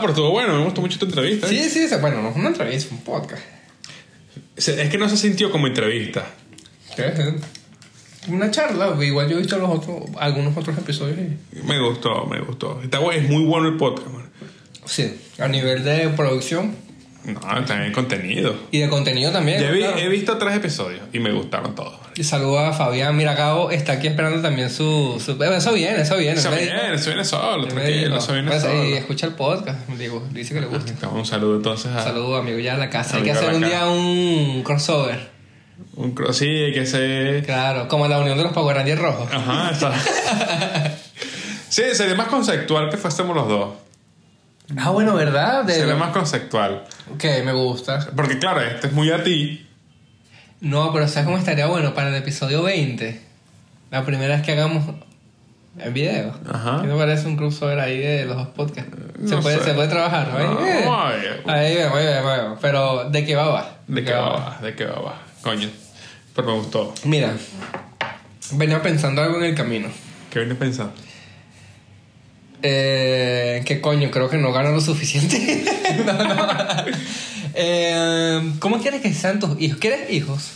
pero estuvo bueno, me gustó mucho tu entrevista. Sí, sí, sí, bueno, no es una entrevista, es un podcast. Es que no se sintió como entrevista. Una charla, igual yo he visto los otros, algunos otros episodios. y- Me gustó, me gustó. Está es muy bueno el podcast, man. Sí, a nivel de producción No, también contenido. y de contenido también. Ya vi- claro. he visto tres episodios y me gustaron todos. Y saludo a Fabián Miracao, está aquí esperando también su... su- eso viene, eso viene. Eso viene, eso viene solo, tranquilo, eso viene pues, solo. Y escucha el podcast, digo, dice que le gusta. Un saludo entonces a... Saludo amigo ya a la casa. Hay que hacer un día un crossover. Un cro- sí, hay que ser... Claro, como la unión de los Power Rangers rojos. Ajá, está. sí, sería más conceptual que fuésemos los dos. Ah, bueno, ¿verdad? De- Sería más conceptual. Ok, me gusta. Porque claro, este es muy a ti. No, pero ¿sabes cómo estaría bueno para el episodio 20? La primera vez que hagamos en video. Ajá. ¿Qué te parece un crossover ahí de los dos podcasts? Se, No puede, sé. se puede trabajar, ¿no? No, Ahí, eh. ay, Ahí vemos, ahí vemos. Pero, ¿de qué va va? ¿De qué va? va? ¿De qué va? va? Coño. Pero me gustó. Mira, venía pensando algo en el camino. ¿Qué vienes pensando? Eh, ¿Qué coño? Creo que no gano lo suficiente. no, no. Eh, ¿Cómo quieres que sean tus hijos? ¿Quieres hijos?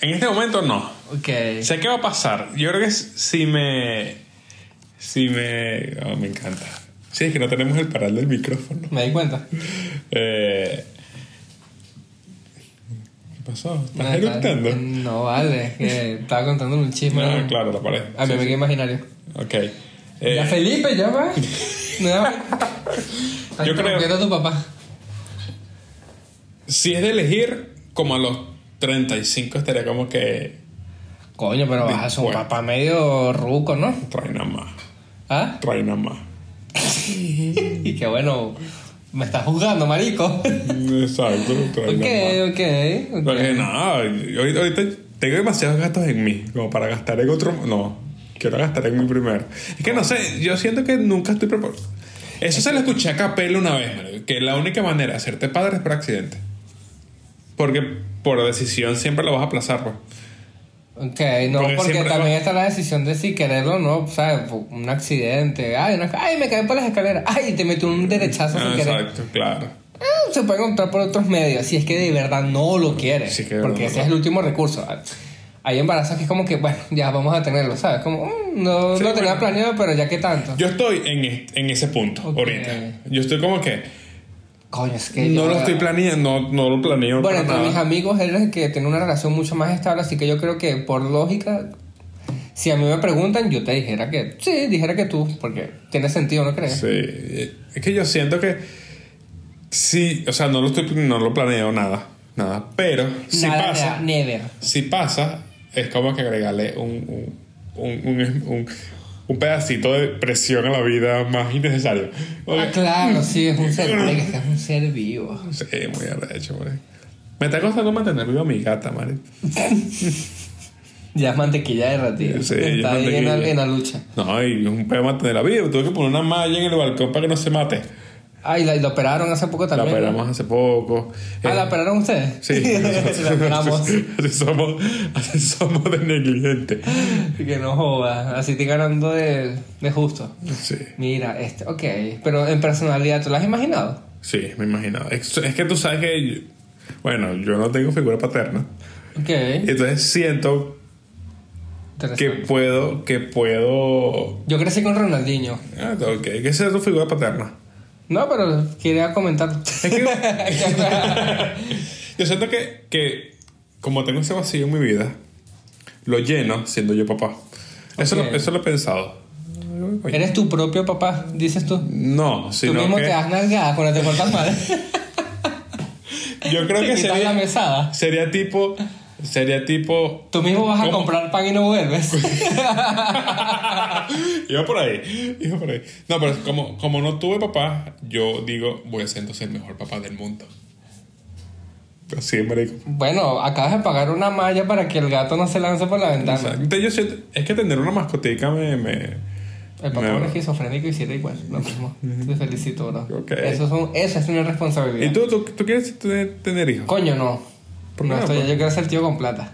En este momento no. Ok. Sé qué va a pasar. Yo creo que si me. Si me. oh, me encanta. Sí, es que no tenemos el paral del micrófono. Me di cuenta. Eh, ¿Qué pasó? ¿Estás No, eructando? No, vale. Que estaba contando un chisme. No, claro, la pared. A mí me quedé imaginario. Ok. Eh, Ya Felipe, ya va. No. Yo creo- ¿Qué tu papá? si es de elegir, como a los 35 estaría como que. Coño, pero vas a ser un papá medio ruco, ¿no? Trae nada más. ¿Ah? Trae nada más. Y que bueno, me estás juzgando, marico. Exacto, trae nada más. ok, ok. Porque nada, ahorita tengo demasiados gastos en mí, como para gastar en otro. No, quiero gastar en mí primero. Es que no sé, yo siento que nunca estoy preparado. Eso se lo escuché a Capella una vez, que la única manera de hacerte padre es por accidente. Porque por decisión siempre lo vas a aplazar, pues. Ok, no, Porque también va- está la decisión de si quererlo o no, ¿sabes? Un accidente, ay, una- ay, me caí por las escaleras, ay, te metí un derechazo Ah, sin querer. exacto, claro. Ah, Se puede encontrar por otros medios, si es que de verdad no lo quiere. Sí, que de porque ese no. es el último recurso. Hay embarazos que es como que, bueno, ya vamos a tenerlo, ¿sabes? Como, mm, no Sí, lo tenía bueno. planeado, pero ya que tanto. Yo estoy en, ese punto Ok. ahorita. Yo estoy como que Coño, es que. no yo- lo estoy planeando, no, no lo planeo. Bueno, entre nada. mis amigos, él es el que tiene una relación mucho más estable, así que yo creo que por lógica, si a mí me preguntan, yo te dijera que sí, dijera que tú, porque tiene sentido, ¿no crees? Sí, es que yo siento que sí, o sea, no lo estoy no lo planeo nada, nada, pero si Nada, pasa, nada, never. si pasa es como que agregarle un un, un, un, un- un pedacito de presión a la vida más innecesario. Ah, claro, sí, es un ser, que es un ser vivo. Sí, muy arrecho, marico. Me está costando mantener viva a mi gata, marico. Ya es mantequilla derretida. Sí, ya es Está ahí en la, mantequilla. en la lucha. No, y es un pedo mantenerla viva. Tuve que poner una malla en el balcón para que no se mate. Ah, y la, y la operaron hace poco La también. ¿no? operamos hace poco. Ah, Eh, ¿la operaron ustedes? Sí, la operamos. así somos, así somos de negligentes. que no jodas. Así estoy ganando de, de justo. Sí, Mira, este, ok. Pero en personalidad, ¿tú lo has imaginado? sí, me imaginaba. Es, es que tú sabes que, yo- bueno, yo no tengo figura paterna. Ok. Entonces siento que puedo, que puedo... Yo crecí con Ronaldinho. Ah, ok, que sea tu figura paterna. No, pero quería comentar. Yo siento que, que como tengo ese vacío en mi vida, lo lleno siendo yo papá. Eso, lo, eso lo he pensado. Eres tu propio papá, dices tú. No, Tú sino mismo que te das nalgadas cuando te portas mal. yo creo que sería, la mesada. sería tipo, sería tipo Tú mismo vas a comprar pan y no vuelves. Iba por ahí, iba por ahí. No, pero como, como no tuve papá, yo digo, voy a ser entonces el mejor papá del mundo. Así, marico. bueno, acabas de pagar una malla para que el gato no se lance por la ventana. Exacto. Yo es que tener una mascotica me... me El papá era esquizofrénico y hiciera igual, lo mismo. Te felicito, bro. Ok. Eso, es un- eso es una responsabilidad. ¿Y tú, tú, tú quieres tener, tener hijos? Coño, no. ¿Por no estoy, pues? yo quiero ser tío con plata.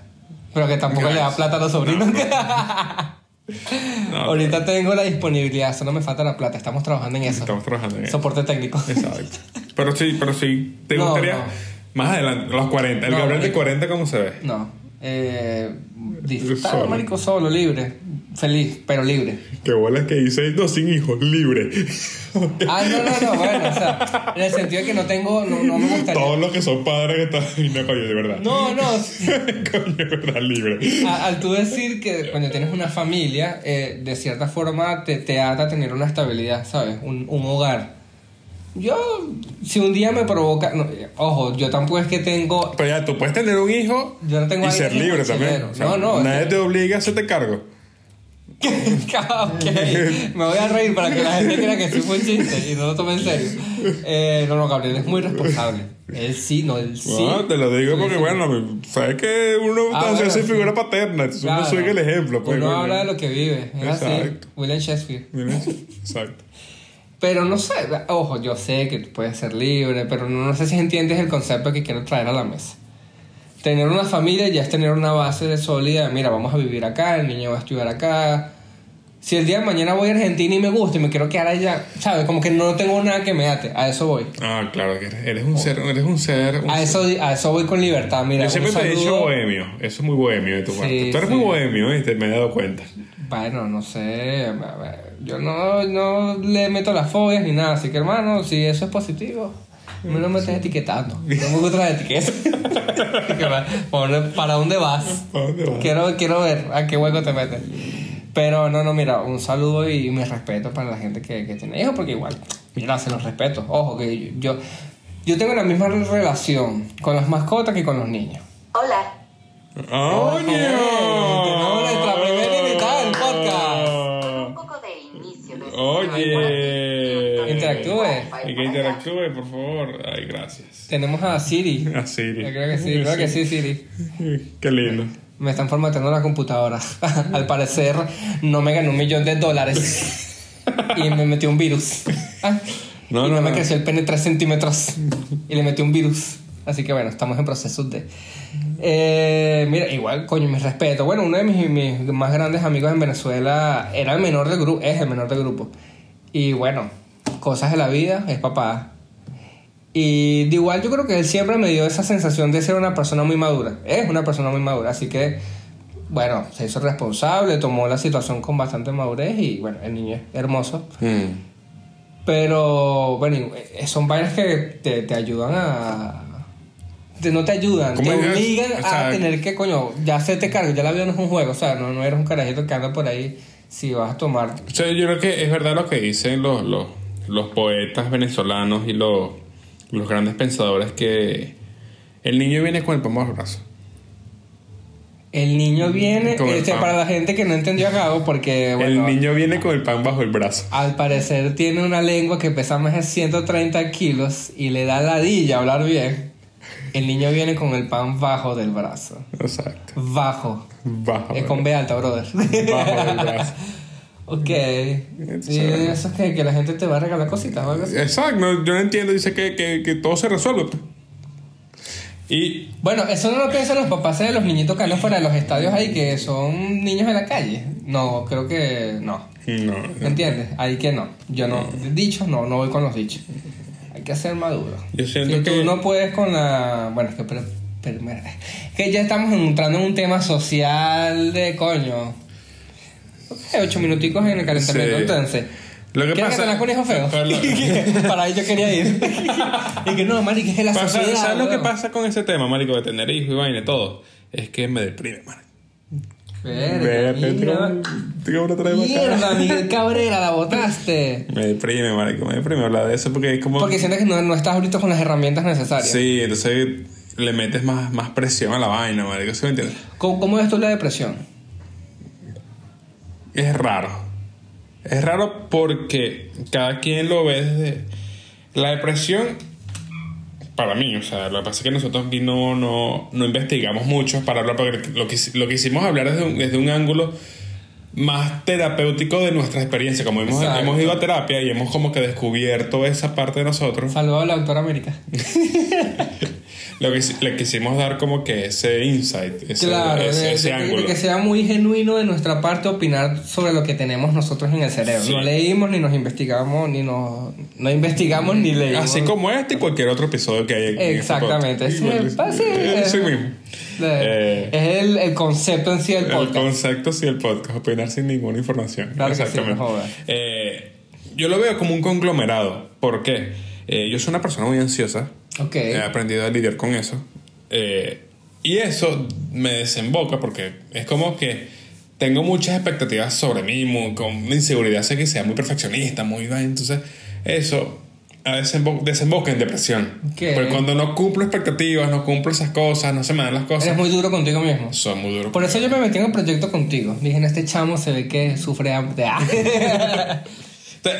Pero que tampoco le da plata a los sobrinos. No, Ahorita tengo la disponibilidad, solo me falta la plata. Estamos trabajando en eso. Estamos trabajando en eso. Soporte técnico. Exacto. Pero sí, pero sí. ¿Te gustaría más adelante, los 40? El Gabriel de marico. 40, ¿cómo se ve? No. Eh, disfrutar, Solo. marico, solo, libre. Feliz, pero libre. Qué bolas que dice, no, sin hijos, libre. Ah, no, no, no, bueno, o sea, en el sentido de que no tengo, no, no me gustaría. Todos los que son padres que están. Y no, coño, de verdad. No, no, coño, de verdad, libre. A- al tú decir que cuando tienes una familia, eh, de cierta forma te, te ata a tener una estabilidad, ¿sabes? Un, un hogar. Yo, si un día me provoca, no, eh, ojo, yo tampoco es que tengo, Pero ya, tú puedes tener un hijo yo no tengo y ser libre también. O sea, no, no, Nadie te obliga a hacerte cargo. ok, me voy a reír para que la gente crea que sí fue un chiste y no lo tome en serio. Eh, no, no, Gabriel es muy responsable. Él sí, no, él sí. No, te lo digo porque, bueno, sabes que uno Ah, está bueno, sí. figura paterna, entonces uno Claro. sigue el ejemplo. Pues, Uno habla de lo que vive, es así. Exacto. William Shakespeare. Exacto. Pero no sé, ojo, yo sé que puedes ser libre, pero no, no sé si entiendes el concepto que quiero traer a la mesa. Tener una familia ya es tener una base de sólida, mira, vamos a vivir acá, el niño va a estudiar acá. Si el día de mañana voy a Argentina y me gusta y me quiero quedar allá, ¿sabes? Como que no tengo nada que me ate, a eso voy. Ah, claro, que eres, un ser, eres un ser. un A eso, a eso voy con libertad, mira. Yo siempre te he dicho bohemio. Eso es muy bohemio de tu Sí, parte. Tú eres sí. muy bohemio, ¿viste? Me he dado cuenta. Bueno, no sé, yo no, no le meto las fobias ni nada, así que hermano, si eso es positivo, no me estés etiquetando. No me gustan las etiquetas. ¿Para dónde vas? ¿Para dónde vas? Quiero, quiero ver a qué hueco te metes. Pero no, no, mira, un saludo y mi respeto para la gente que, que tiene hijos, porque igual, mira, se los respeto. Ojo, que yo, yo tengo la misma relación con las mascotas que con los niños. Hola. ¡Coño! tenemos nuestra primera invitada del podcast. Un poco de inicio de Oye. Interactúe. Y que interactúe, por favor. Ay, gracias. Tenemos a Siri. A Siri. Yo creo que sí, creo que sí, Siri. Qué lindo. Me están formateando la computadora. Al parecer no me ganó un millón de dólares. y me metió un virus. Ah, No, y no, no, me no. creció el pene 3 centímetros. Y le metí un virus. Así que bueno, estamos en proceso de... Eh, mira, igual, coño, mi respeto. Bueno, uno de mis, mis más grandes amigos en Venezuela era el menor del grupo, es el menor del grupo. Y bueno, cosas de la vida, es papá. Y de igual yo creo que él siempre me dio esa sensación de ser una persona muy madura. Es una persona muy madura, así que, bueno, se hizo responsable, tomó la situación con bastante madurez y bueno, el niño es hermoso. Mm. Pero, bueno, y- son vainas que te, te ayudan a... te- no te ayudan, ¿Cómo te obligan O sea, a tener que, coño, ya se te cargo, ya la vida no es un juego, o sea, no, no eres un carajito que anda por ahí si vas a tomar... O sea, yo creo que es verdad lo que dicen los, los, los poetas venezolanos y los, los grandes pensadores que el niño viene con el pan bajo el brazo. El niño viene, este, para la gente que no entendió a Gabo, porque, bueno, el niño viene con el pan bajo el brazo. al parecer tiene una lengua que pesa más de 130 kilos y le da ladilla hablar bien. El niño viene con el pan bajo del brazo. Exacto. Bajo. Bajo. Es con B alta, brother. bajo del brazo. ok. Y eso es que, que la gente te va a regalar cositas o algo así. Exacto, no, yo no entiendo, dice que, que, que todo se resuelve. pues. Y Bueno, eso no lo piensan los papás de los niñitos que andan fuera de los estadios ahí, que son niños en la calle. No, creo que no. no, ¿Me entiendes? Ahí que no. Yo no. Dichos no, no voy con los dichos. Hay que ser maduro. Yo siento si que- tú no puedes con la. Bueno, es que. Pero, que ya estamos entrando en un tema social de coño. Ok, ocho minuticos en el calentamiento, Sí. entonces. Lo que ¿Quieres pasa- que te la feo? Pero- Para ahí yo quería ir. y que no, Mari, que es que la Pasa- sociedad. ¿Sabes lo que pasa con ese tema, marico, de tener hijos y vaina y todo? Es que me deprime, man. Verga, mira. Mierda, Miguel Cabrera, la botaste. Me deprime, marico, me deprime hablar de eso porque es como... Porque sientes que no, no estás ahorita con las herramientas necesarias. Sí, entonces le metes más, más presión a la vaina, marico, ¿sí me entiendes? ¿Cómo, cómo ves tú la depresión? Es raro. Es raro porque cada quien lo ve desde... La depresión, para mí, o sea, lo que pasa es que nosotros aquí no, no, no investigamos mucho para hablar, porque lo que, lo que hicimos hablar desde un, desde un ángulo más terapéutico de nuestra experiencia. Como hemos, Exacto. hemos ido a terapia y hemos como que descubierto esa parte de nosotros. Saludos a la doctora América. lo que le quisimos dar como que ese insight, ese, Claro, ese, de, ese de ángulo. de que sea muy genuino de nuestra parte opinar sobre lo que tenemos nosotros en el cerebro. Sí. No leímos, ni nos investigamos, ni nos... No investigamos, ni leímos. Así como este y cualquier otro episodio que hay en este Exactamente. Sí, sí, es- sí mismo. De- Eh, es el, el concepto en sí del El podcast. concepto sí el podcast, opinar sin ninguna información. Claro sí, Exactamente. jodas. Eh, yo lo veo como un conglomerado. ¿Por qué? Eh, yo soy una persona muy ansiosa. Ok. He aprendido a lidiar con eso. Eh, y eso me desemboca porque es como que tengo muchas expectativas sobre mí, muy- con una inseguridad, sé que sea muy perfeccionista, muy... vaina, Entonces, eso a desembo- desemboca en depresión. Ok. Porque cuando no cumplo expectativas, no cumplo esas cosas, no se me dan las cosas, Eres muy duro contigo mismo. son muy duros. Por eso yo me metí en el proyecto contigo. Dije, en este chamo se ve que sufre hambre.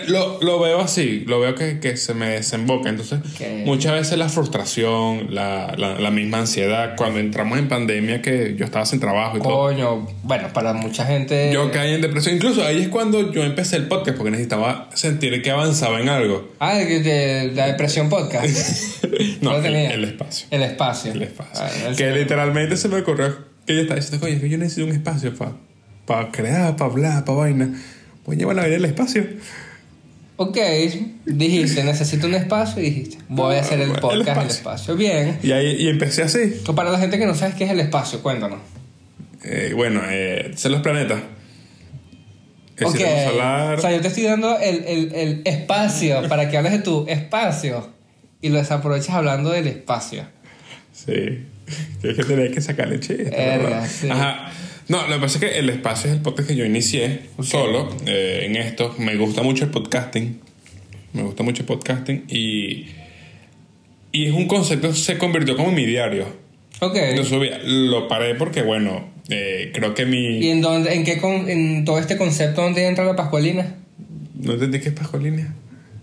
Lo, lo veo así, lo veo que, que se me desemboca. Entonces, Ok. muchas veces la frustración, la, la, la misma ansiedad, cuando entramos en pandemia, que yo estaba sin trabajo y todo, Coño, bueno, para mucha gente... yo caí en depresión. Incluso ahí es cuando yo empecé el podcast, porque necesitaba sentir que avanzaba en algo. Ah, de, de la depresión podcast. no, el, tenía. el espacio. El espacio. El espacio. Ah, que literalmente se me ocurrió que yo estaba diciendo, coño, es que yo necesito un espacio para crear, para hablar, para vaina. Voy a llevar a ver el espacio. Ok, dijiste, necesito un espacio y dijiste, voy a hacer el El podcast el espacio. espacio. Bien. Y ahí y empecé así. Para la gente que no sabe qué es el espacio, cuéntanos. Eh, bueno, eh, son los planetas. Es Ok. decir, vamos a hablar. O sea, yo te estoy dando el, el, el espacio para que hables de tu espacio y lo desaprovechas hablando del espacio. Sí. Que es que tenía que sacarle chiste. Sí. Ajá. No, lo que pasa es que el espacio es el podcast que yo inicié solo eh, en esto. Me gusta mucho el podcasting. Me gusta mucho el podcasting y. Y es un concepto que se convirtió como mi diario. Ok. Lo subía. Lo paré porque, bueno, eh, creo que mi. ¿Y en dónde, en qué con, en todo este concepto dónde entra la pascualina? No entendí qué es Pascualínea.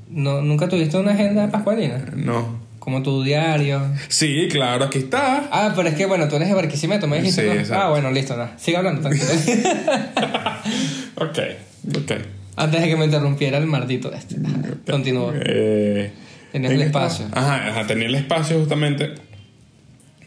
No, ¿Nunca tuviste una agenda de pascualina? No. Como tu diario. Sí, claro, aquí está. Ah, pero es que bueno, tú eres de Barquisimeto, me dijiste. Sí, ¿no? exacto. Ah, bueno, listo, nada. Sigue hablando, tranquilo. Ok, ok. Antes de que me interrumpiera el maldito este. Ajá, Continúa. Eh, Tenías ¿en el espacio. Ajá, ajá, tenía el espacio justamente.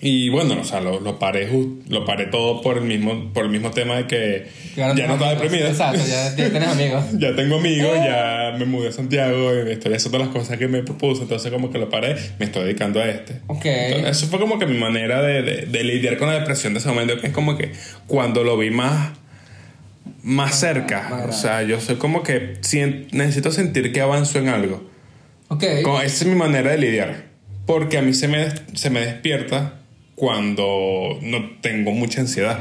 Y bueno, o sea, lo, lo paré lo paré todo por el mismo, por el mismo tema de que ya no estaba deprimido. Exacto, ya, ya tienes amigos. Ya tengo amigos, ya me mudé a Santiago, y estoy haciendo las cosas que me propuso, entonces como que lo paré, me estoy dedicando a este. Ok. Entonces, eso fue como que mi manera de, de- de lidiar con la depresión de ese momento, que es como que cuando lo vi más, más cerca, o sea, yo soy como que necesito sentir que avanzo en algo. Ok. Como- esa es mi manera de lidiar, porque a mí se me, se me despierta cuando no tengo mucha ansiedad.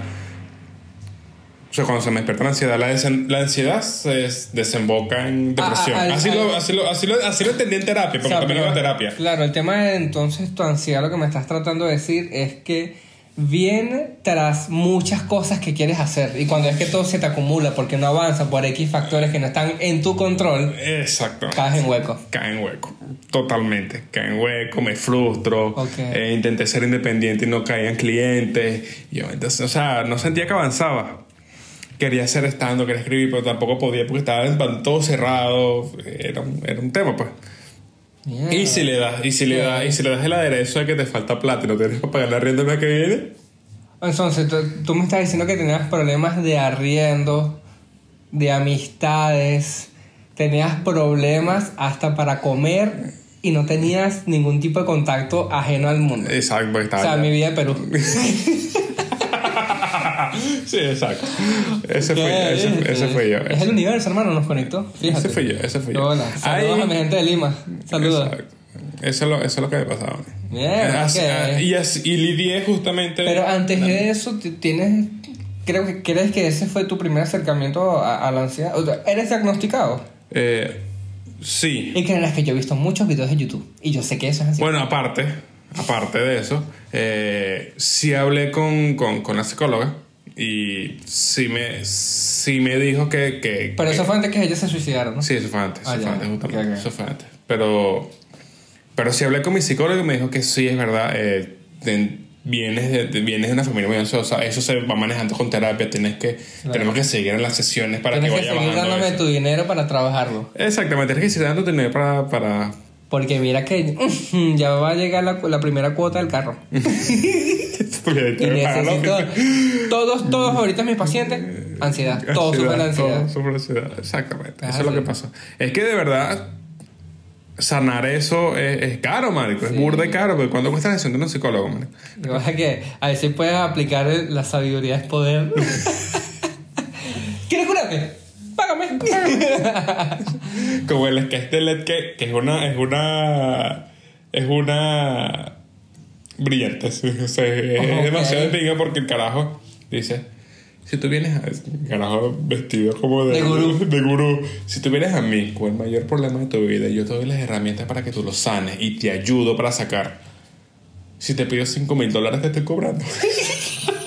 O sea, cuando se me despierta la ansiedad, la, ansiedad se des- desemboca en Ah, depresión. ah, al- así, lo, así, lo, así, lo, así lo entendí en terapia, O porque sea, también pero- terapia. Claro, el tema de entonces tu ansiedad, lo que me estás tratando de decir es que viene tras muchas cosas que quieres hacer y cuando es que todo se te acumula porque no avanza por X factores que no están en tu control, Exacto. caes en hueco. Cae en hueco. Totalmente. Cae en hueco, me frustro. Eh, intenté ser independiente y no caían clientes. Yo, entonces, o sea, no sentía que avanzaba. Quería hacer estando, quería escribir, pero tampoco podía porque estaba en- todo cerrado. Era un, era un tema, pues. Y si le das, y si le das, y si le das el aderezo de que te falta plata y no tienes para pagar la rienda el mes que viene, Entonces, tú, tú me estás diciendo que tenías problemas de arriendo, de amistades, tenías problemas hasta para comer y no tenías ningún tipo de contacto ajeno al mundo. exacto, O sea, mi vida de Perú. sí, exacto. Ese fue yo, ese, ese fue yo. Es el universo, hermano, nos conectó. Fíjate. Ese fue yo, ese fue yo. Hola. Saludos a mi gente de Lima. Saludos. Exacto. Eso es lo, eso es lo que me pasaba. Bien, Así- ok. ah, y, así- y lidié justamente. Pero antes de eso, tienes. Creo que crees que ese fue tu primer acercamiento a, a la ansiedad. O sea, ¿Eres diagnosticado? Eh, sí. Y creerás que yo he visto muchos videos de YouTube. Y yo sé que eso es así. Bueno, aparte, aparte de eso, eh, sí hablé con, con, con la psicóloga y sí me, sí me dijo que. que Pero que- eso fue antes que ellos se suicidaron, ¿no? Sí, eso fue antes. Ah, eso fue ya. antes, justamente. Ok, ok. Eso fue antes. Pero, pero sí hablé con mi psicólogo y me dijo que sí, es verdad. eh, ten- vienes, de, vienes de una familia muy ansiosa. Eso se va manejando con terapia. Tienes que, Tenemos que seguir en las sesiones para Tienes que que vaya seguir bajando dándome eso. tu dinero para trabajarlo. Exactamente, tienes que seguir dando dinero para, para, Porque mira que ya va a llegar la, la primera cuota del carro. Y necesito. Todos, todos ahorita mis pacientes, ansiedad. Todos sufren ansiedad. Todos sufren de ansiedad. Exactamente. Eso es lo que pasa. Es que de verdad, sanar eso es, es caro, marico. Es burda y caro. Porque ¿cuánto cuesta la sesión de un psicólogo, marico? A que a ver si puedes aplicar el- la sabiduría es poder. ¿Quieres curarte? Págame. Como el sketch de Led que, que es una. Es una. Es una. Brillante. sí, o sea, es demasiado de pinga porque el carajo dice. Si tú vienes a. Carajo vestido como de, De gurú. de gurú. Si tú vienes a mí con el mayor problema de tu vida, yo te doy las herramientas para que tú lo sanes y te ayudo para sacar. Si te pido 5 mil dólares, te estoy cobrando.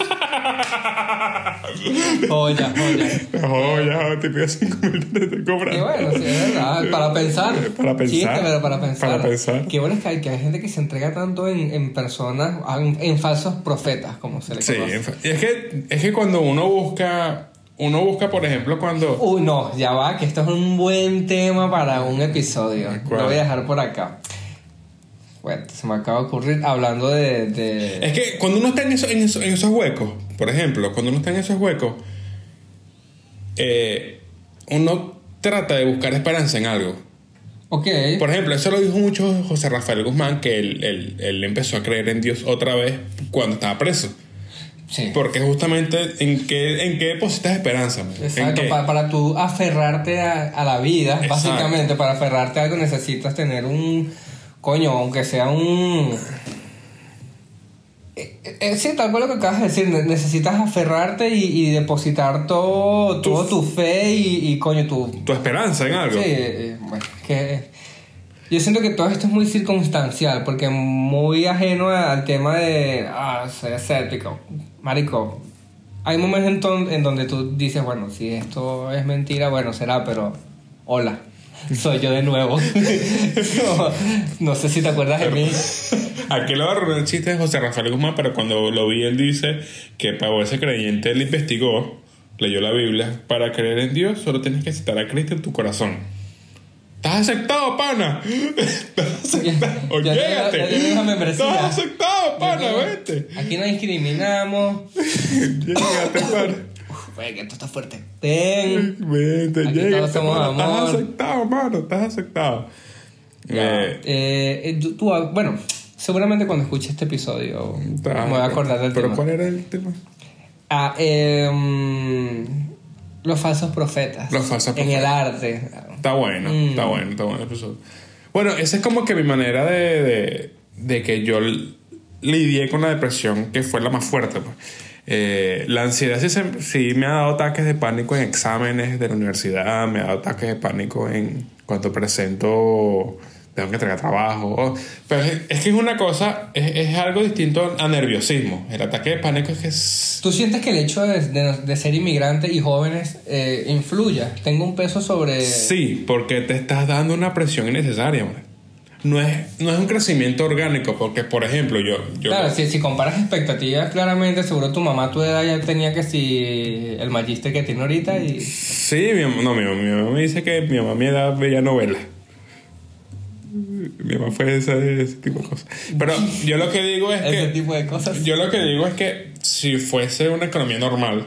Joya, joya. Oh, ya, te pido 5 mil dólares, cobrando. Y bueno, sí, es verdad. Para pensar. Para pensar. Chiste, pero para pensar. Para pensar. Qué bueno es que hay, que hay gente que se entrega tanto en, en personas, en, en falsos profetas, como se le Sí, conoce. fa- y es que, es que cuando uno busca, uno busca, por ejemplo, cuando... Uy, no, ya va, que esto es un buen tema para un episodio. ¿Cuál? Lo voy a dejar por acá. Bueno, se me acaba de ocurrir hablando de. de- Es que cuando uno está en, eso- en, eso- en esos huecos, por ejemplo, cuando uno está en esos huecos, eh, uno trata de buscar esperanza en algo. Ok. Por ejemplo, eso lo dijo mucho José Rafael Guzmán, que él, él- él empezó a creer en Dios otra vez cuando estaba preso. Sí. Porque justamente, ¿en qué, en qué depositas esperanza? Exacto, para, para tú aferrarte a, a la vida, Exacto. básicamente, para aferrarte a algo necesitas tener un, coño, aunque sea un... Eh, eh, sí, tal cual lo que acabas de decir, ne- necesitas aferrarte y, y depositar todo, Tu- todo tu fe y, y, coño, tu... Tu esperanza en algo. Sí, eh, bueno, que... Yo siento que todo esto es muy circunstancial, porque muy ajeno al tema de, ah, soy escéptico. Marico, hay momentos en, en donde tú dices, bueno, si esto es mentira, bueno, será, pero hola, soy yo de nuevo. no, no sé si te acuerdas de mí. Aquí lo agarró el chiste de José Rafael Guzmán, pero cuando lo vi, él dice que para volverse creyente, él investigó, leyó la Biblia. Para creer en Dios, solo tienes que aceptar a Cristo en tu corazón. ¿Estás aceptado, pana? ¿Estás aceptado? Ya- ya-. ¿Estás aceptado, pana? Vete. Aquí no discriminamos. Llégate, pana. Güey, que esto está fuerte. Ten. Aquí todos somos pana. Estás aceptado, mano. Estás aceptado. Eh, Eh, eh, tú- tú, ah, bueno, seguramente cuando escuche este episodio me voy a acordar del ¿Pero tema. cuál era el tema? Ah, eh, los falsos profetas. Los falsos En el profetas. arte. Está bueno, Mm. está bueno, está bueno el episodio. Bueno, esa es como que mi manera de, de, de que yo lidié con la depresión, que fue la más fuerte. pues. Eh, la ansiedad sí, se- sí me ha dado ataques de pánico en exámenes de la universidad, me ha dado ataques de pánico en cuando presento, tengo que entregar trabajo. Pero es, es que es una cosa, es, es algo distinto a nerviosismo. El ataque de pánico es que es, ¿Tú sientes que el hecho de, de- de ser inmigrante y jóvenes eh, influya? ¿Tengo un peso sobre...? Sí, porque te estás dando una presión innecesaria, hombre. No es, no es un crecimiento orgánico, porque, por ejemplo, yo... yo Claro, si, si comparas expectativas, claramente seguro tu mamá a tu edad ya tenía que si el magíster que tiene ahorita y... Sí, mi, no, mi, mamá- mi mamá me dice que mi mamá a mi edad veía novelas. Mi mamá fue ese, ese tipo de cosas. Pero yo lo que digo es Ese que... tipo de cosas. Yo lo que digo es que si fuese una economía normal,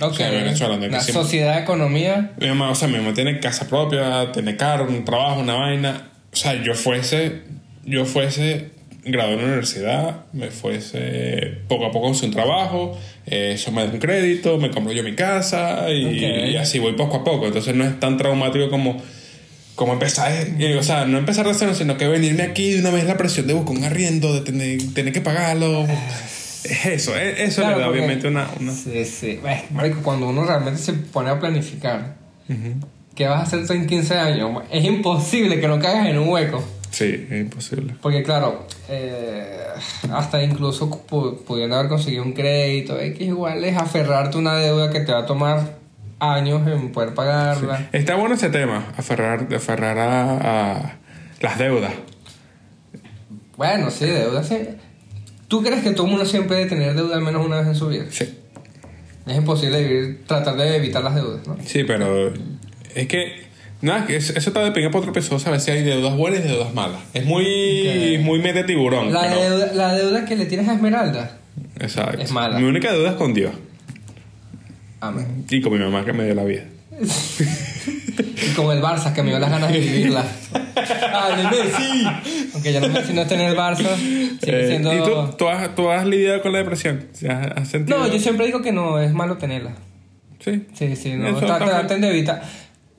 Ok. o sea, Venezuela, que sociedad, economía... Mi mamá, o sea, mi mamá tiene casa propia, tiene carro, un trabajo, una vaina. O sea, yo fuese, yo fuese graduado en la universidad, me fuese poco a poco con un trabajo, eh, eso me da un crédito, me compro yo mi casa y, Ok. y así voy poco a poco. Entonces no es tan traumático como, como empezar, eh, o sea, no empezar de cero, sino que venirme aquí de una vez la presión de buscar un arriendo, de tener, tener que pagarlo. Es eso, eh, eso Claro, le da porque- obviamente una... una Sí, sí. Marico, cuando uno realmente se pone a planificar, ¿qué vas a hacer tú en 15 años? Es imposible que no caigas en un hueco. sí, es imposible. Porque claro, eh, hasta incluso pu- pudiendo haber conseguido un crédito, X igual es aferrarte a una deuda que te va a tomar años en poder pagarla. Está bueno ese tema, aferrar, aferrar a, a las deudas. Bueno, sí, deuda sí. ¿Tú crees que todo el mundo siempre debe tener deuda al menos una vez en su vida? Sí. Es imposible vivir, tratar de evitar las deudas, ¿no? Sí, pero es que Nada, que eso, está de pinga para otro episodio, a ver si hay deudas buenas y deudas malas. Es muy, muy mete tiburón. La, pero- deuda, la deuda que le tienes a Esmeralda. Exacto. es mala. Mi única deuda es con Dios. Amén. Y con mi mamá que me dio la vida. Y con el Barça, que me dio las ganas de vivirla. ¡Ah, de Messi! Aunque ya no Messi no está en el Barça, sigue Eh, siendo... ¿Y tú, tú has, tú has lidiado con la depresión? ¿Has, has sentido? No, yo siempre digo que no, es malo tenerla. Sí. Sí, sí, no. Traten de evitar.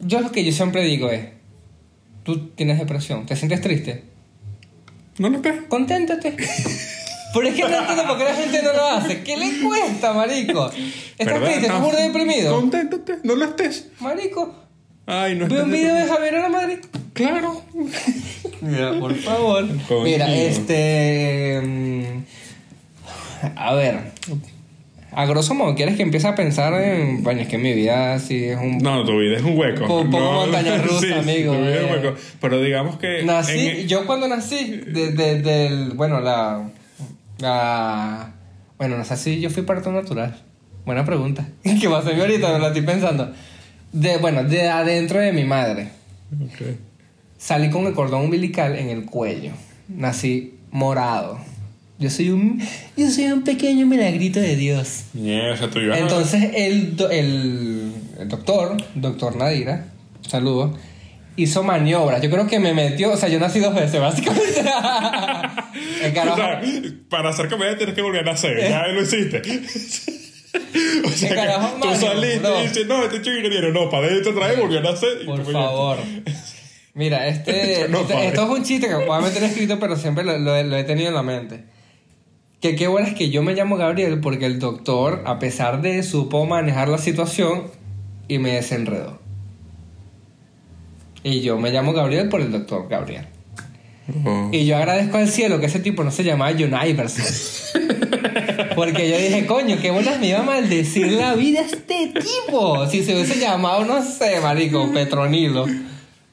Yo lo que yo siempre digo es: tú tienes depresión, ¿te sientes triste? ¿No lo crees? Conténtate. Pero es que no entiendo por qué la gente no lo hace. ¿Qué le cuesta, marico? ¿Estás triste? ¿Estás burda deprimido? Conténtate, no lo estés. Marico, Ay, no ve un video de Javier a la Madrid. Claro. Mira, por favor. Mira, este. mm, A ver. A grosso modo, ¿quieres que empiece a pensar en. Bueno, es que mi vida sí es un. No, tu vida es un hueco. Un poco No, montaña rusa, sí, amigo, Tu vida es un eh. hueco. Pero digamos que. Nací, en- yo cuando nací, de, de- del. Bueno, la. La. Bueno, no sé si yo fui parto natural. Buena pregunta. ¿Qué va a hacer ahorita? Me la estoy pensando. De, bueno, de adentro de mi madre. Ok. Salí con el cordón umbilical en el cuello. Nací morado. Yo soy un. Yo soy un pequeño milagrito de Dios. Yeah, o sea, tú ibas a- Entonces el, do- el, el doctor, doctor Nadira, saludo, hizo maniobras. Yo creo que me metió, o sea, yo nací dos veces, básicamente. el O carajo, sea, para hacer comedia tienes que volver a nacer. Ya lo hiciste. o sea, El carajo tú saliste bro. y dices, no, este chico ingeniero, no, para adentro otra vez volvió a nacer. y por favor. Mira, este, No, este- padre. esto es un chiste que voy a meter escrito, pero siempre lo, lo he- lo he tenido en la mente. Que qué bueno es que yo me llamo Gabriel porque el doctor, a pesar de, supo manejar la situación y me desenredó. Y yo me llamo Gabriel por el doctor Gabriel. Oh. Y yo agradezco al cielo que ese tipo no se llamaba John Iverson. Porque yo dije, coño, qué buenas me iba a maldecir la vida este tipo. Si se hubiese llamado, no sé, marico, Petronilo.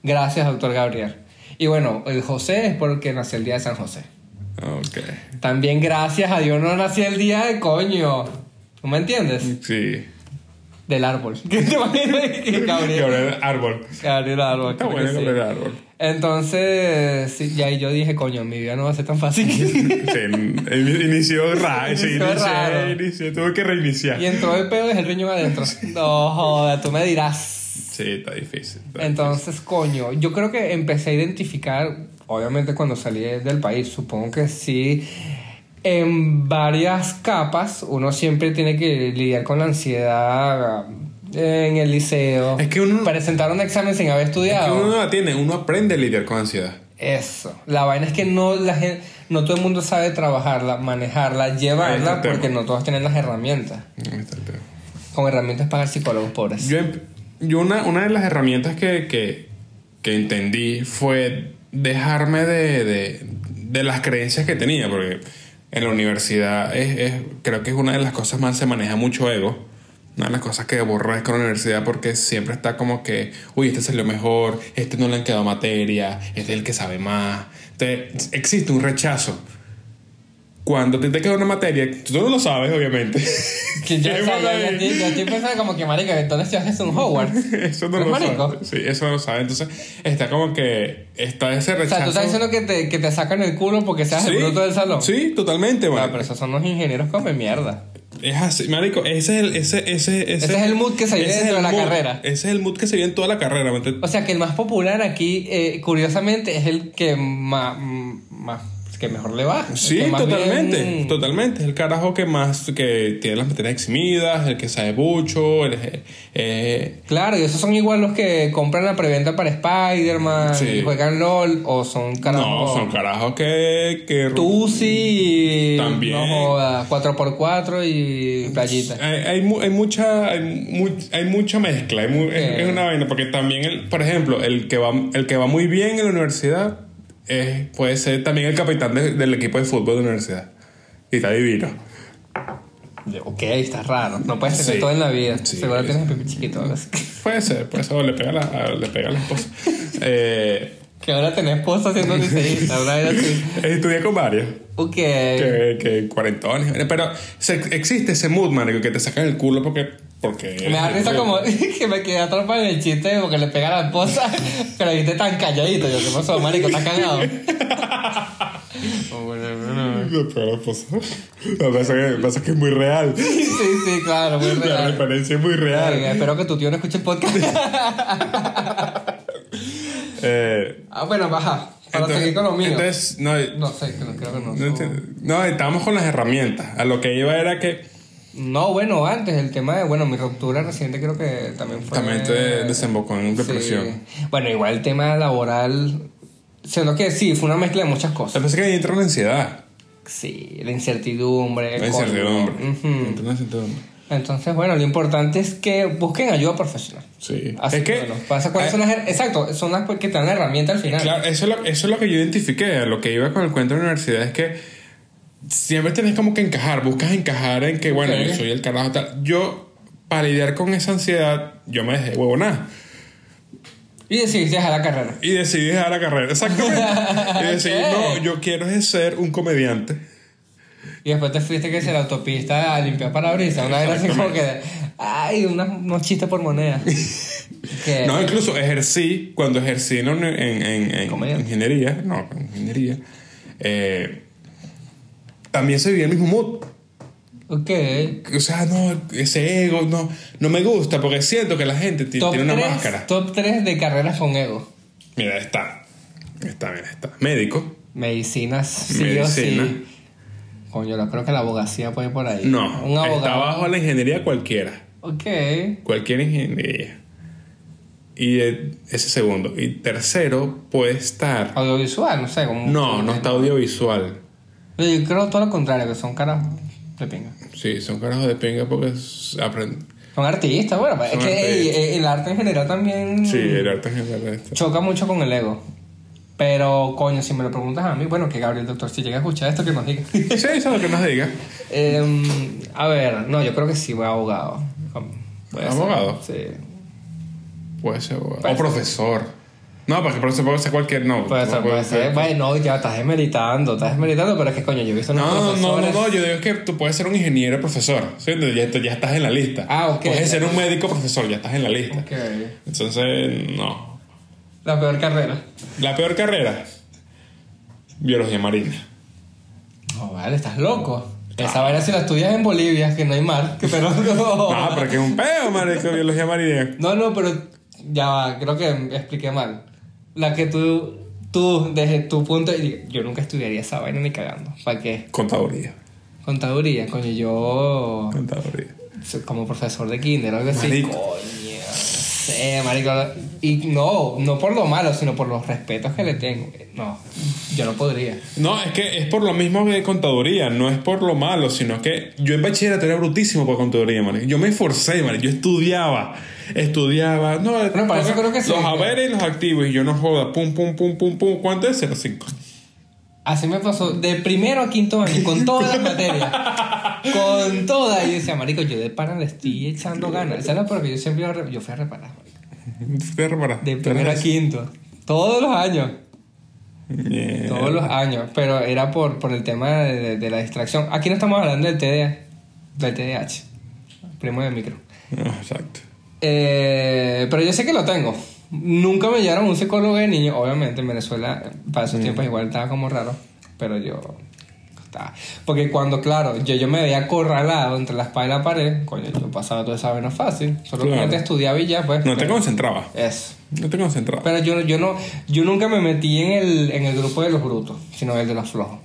Gracias, doctor Gabriel. Y bueno, el José es porque nació el día de San José. Ok. También gracias a Dios no nací el día de coño. ¿Tú me entiendes? Sí. Del árbol. ¿Qué te imaginas? Que Gabriel. Árbol. Gabriel árbol. Está bueno sí. Gabriel Árbol. Entonces, sí, y ahí yo dije, coño, mi vida no va a ser tan fácil. Sí, in- inició raro. Sí, Inició raro. inició, tuve que reiniciar. Y entró el pedo desde el riñón adentro. No, joda, tú me dirás. Sí, está difícil. está Entonces, coño, yo creo que empecé a identificar, obviamente cuando salí del país, supongo que sí, en varias capas uno siempre tiene que lidiar con la ansiedad en el liceo. Es que uno- Presentar un examen sin haber difícil. Es estudiado. que uno no la tiene, uno aprende a lidiar con ansiedad. Eso. La vaina es que no, la gente, no todo el mundo sabe trabajarla, manejarla, llevarla, porque no todos tienen las herramientas. Con herramientas para psicólogos pobres. Yo, em- yo una, una de las herramientas que, que, que entendí fue dejarme de, de, de las creencias que tenía, porque en la universidad es, es- creo que es una de las cosas más, se maneja mucho ego. Una de las cosas que aborrezco en la universidad porque siempre está como que, uy, este salió mejor, este no le han quedado materia, este es el que sabe más. Entonces, existe un rechazo. Cuando te, te queda una materia, tú no lo sabes, obviamente. Que yo, o sea, yo- yo yo estoy pensando como que, marica, entonces yo haces un Hogwarts. Eso no ¿Es lo marico? sabe. Sí, eso no lo sabe. Entonces, está como que está ese O rechazo. sea, tú estás diciendo que te, que te sacan el culo porque seas el bruto del salón. Sí, totalmente, Ah, marico. pero esos son los ingenieros come mierda. Es así, marico. Ese es el, ese, ese, ese, Ese es el mood que se vive dentro de la mood. carrera. Ese es el mood que se vive en toda la carrera. O sea, que el más popular aquí, eh, curiosamente, es el que más, más que mejor le va. El Sí, totalmente, bien- totalmente. El carajo que más, que tiene las materias eximidas, el que sabe mucho, el, eh, Claro, y esos son igual los que compran la preventa para Spider-Man, Sí. y juegan LOL, o son carajos. no, son carajos que, que Tú sí. También. No jodas, 4x4 y playita. Hay, hay, mu- hay mucha hay, mu- hay mucha mezcla hay mu- es, Eh. es una vaina porque también el, por ejemplo el que va el que va muy bien en la universidad es, puede ser también el capitán de- del equipo de fútbol de la universidad y está divino Ok, está raro. No puedes tener Sí. todo en la vida. Sí, Seguro tienes pipi chiquito. algo así. puede ser puede ser o le pega la, a- le pega a la esposa eh, Que ahora tenés esposa haciendo liceísta. Una vez así. estudié con varios Ok. que, que cuarentones pero se- existe ese mood man que te sacan el culo porque Me da risa como que me quedé atrapado en el chiste porque le pega a la esposa, pero viste tan calladito. Yo, ¿qué pasó, marico? ¿Estás cagado? Oh, bueno, bueno. Lo que pasa es que, pasa es que es muy real. Sí, sí, claro, muy La real. referencia es muy real. Espero que tu tío no escuche el podcast. Eh, ah, bueno, baja. Para entonces- seguir con lo mío. Entonces, no, no sé, creo, que no. no, entiendo. no, estábamos con las herramientas. A lo que iba era que No, bueno, antes el tema de, bueno, mi ruptura reciente creo que también fue... también te desembocó en depresión. Sí. Bueno, igual el tema laboral, siendo que sí, fue una mezcla de muchas cosas. pasa es que ahí entra la ansiedad. Sí, la incertidumbre. La incertidumbre. la incertidumbre. Entonces, bueno, lo importante es que busquen ayuda profesional. Sí. Así es que. bueno, pasa cuáles son las exacto, son las que te dan la herramienta al final. Claro, eso es, lo, eso es lo que yo identifiqué. Lo que iba con el cuento de la universidad es que siempre tienes como que encajar, buscas encajar en que, bueno, yo soy el carajo tal. Yo, para lidiar con esa ansiedad, yo me dejé huevonada. Y decidiste dejar la carrera. Y decidí dejar la carrera, exactamente. y decidí, no, yo quiero es ser un comediante. Y después te fuiste que se la autopista a limpiar parabrisas. Una vez así como que, ay, una- unos chistes por moneda. Que- No, incluso ejercí, cuando ejercí en, en, en- en ingeniería, no, en ingeniería, eh, también se vivía el mismo mood. Ok. O sea, no, ese ego, no, no me gusta porque siento que la gente Top tiene una 3, máscara. Top 3 de carreras con ego. Mira, está. Está, mira, está. Médico. Medicinas, sí Medicina. o sí. Coño, yo creo que la abogacía puede ir por ahí. No, Un abogado. está bajo la ingeniería cualquiera. Ok. Cualquier ingeniería. Y eh, ese segundo. Y tercero puede estar. Audiovisual, no sé. Como No, no está audiovisual. Yo creo todo lo contrario, que son caras de pinga. Sí, son carajos de pinga porque aprenden. Son artistas, bueno, es Son que ey, artistas. el arte en general también Sí, el arte en general está. choca mucho con el ego. Pero, coño, si me lo preguntas a mí, bueno, que Gabriel Doctor, si llega a escuchar esto, que nos diga. Sí, eso es lo que nos diga. Em, a ver, no, yo creo que sí, voy a abogado. Ser. ¿Abogado? Sí. Puede ser abogado. Puede o ser. profesor. No, porque profesor puede ser cualquier. No, Puede ser, puede ser. Bueno, ya estás desmeritando, estás desmeritando, pero es que, coño, yo he visto unos No, no, no, no, yo digo que tú puedes ser un ingeniero profesor. ¿sí? Ya, ya estás en la lista. Ah, ok. Puedes ser un médico profesor, ya estás en la lista. Ok. Entonces, no. La peor carrera. La peor carrera, biología marina. No, vale, estás loco. Esa vaina si la estudias en Bolivia, que no hay mar, que pero no. No, pero que es un peo, marico, biología marina. No, no, pero ya va, creo que expliqué mal. La que tú, tú, desde tu punto yo nunca estudiaría esa vaina ni cagando. ¿Para qué? Contaduría. Contaduría, coño, yo Contaduría. como profesor de kinder o algo así. Marico. Coño, sé, marico. Y no, no por lo malo, sino por los respetos que le tengo. No, yo no podría. No, es que es por lo mismo que contaduría, no es por lo malo, sino que yo en bachillerato era brutísimo por contaduría, marico. Yo me esforcé, marico. Yo estudiaba, estudiaba. No, para eso creo que sí, Los haberes y los activos, y yo no joda. Pum, pum, pum, pum, pum. ¿Cuánto es? 0,5. Así me pasó de primero a quinto año, con todas las materias. con todas. Y yo decía, marico, yo de pana le estoy echando ganas. ¿Sabes lo peor? que yo siempre iba a yo fui a reparar, marico. ¿Te reparas? De primero a quinto. Todos los años. Yeah. Todos los años. Pero era por, por el tema de, de- de la distracción. Aquí no estamos hablando del TDA, del TDAH. Primo de micro. Exacto. Eh, pero yo sé que lo tengo. Nunca me llevaron a un psicólogo de niño. Obviamente en Venezuela, para esos tiempos igual estaba como raro. Pero yo estaba. Porque cuando, claro, yo, yo me veía acorralado entre la espalda y la pared, coño, yo pasaba toda esa vaina fácil. Solo que te estudiaba y ya, pues. No te concentrabas. Eso. No te concentrabas. Pero yo, yo, no, yo nunca me metí en el, en el grupo de los brutos, sino el de los flojos.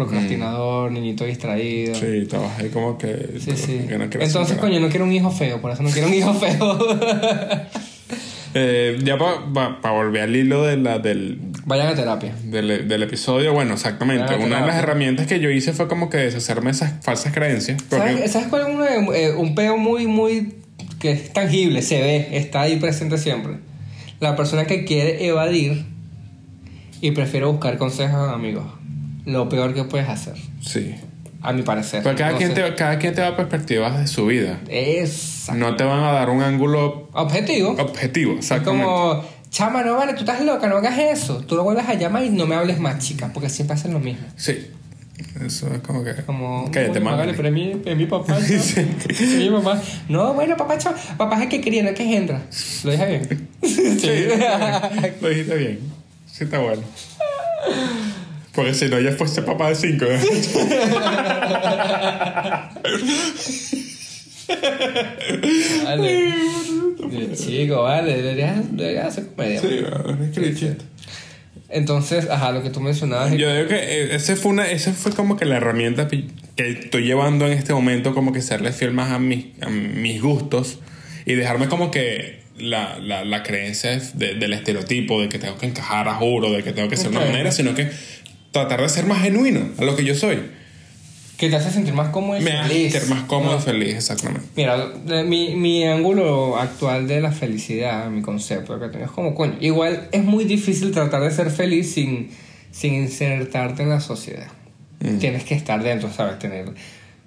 Procrastinador, niñito distraído. Sí, estabas ahí como que. Sí, sí. que no quieres Entonces, coño, no quiero un hijo feo, por eso no quiero un hijo feo. Eh, ya para volver al hilo de la, del, Vayan a terapia. del, del episodio, bueno, exactamente. Una de las herramientas que yo hice fue como que deshacerme de esas falsas creencias. Porque, ¿Sabes, ¿Sabes cuál es un, eh, un peo muy, muy. que es tangible, se ve, está ahí presente siempre? La persona que quiere evadir y prefiere buscar consejos de amigos. Lo peor que puedes hacer, Sí. a mi parecer. Pero cada, quien te, cada quien te da perspectivas de su vida. Es No te van a dar un ángulo objetivo. objetivo, Es exactamente. como, chama, no vale, tú estás loca, no hagas eso. Tú lo vuelves a llamar y no me hables más, chica, porque siempre hacen lo mismo. Sí. Eso es como que. Como, Cállate, mami. Vale, pero es mi, es mi papá. ¿no? Es mi papá. No, bueno, papá, chao. Papá es el que quería, no es que entra. ¿Lo dije bien? Sí, lo dijiste bien. Sí, está bueno. Porque si no, ya fuese papá de cinco. ¿eh? Vale. Chico, vale, deberías, deberías hacer comedia. Sí, es chiste. Entonces, ajá, lo que tú mencionabas. Yo digo que eh, ese fue una, ese fue como que la herramienta que estoy llevando en este momento, como que serle fiel más a mis, a mis gustos y dejarme como que la, la, la creencia de- del estereotipo, de que tengo que encajar a juro, de que tengo que ser de Ok. una manera, sino que tratar de ser más genuino a lo que yo soy. que te hace sentir más cómodo y Me hace feliz. ser más cómodo ¿no? y feliz, exactamente. Mira, mi, mi ángulo actual de la felicidad, mi concepto que tengo es como, coño, igual es muy difícil tratar de ser feliz sin, sin insertarte en la sociedad. Mm. Tienes que estar dentro, ¿sabes? Tener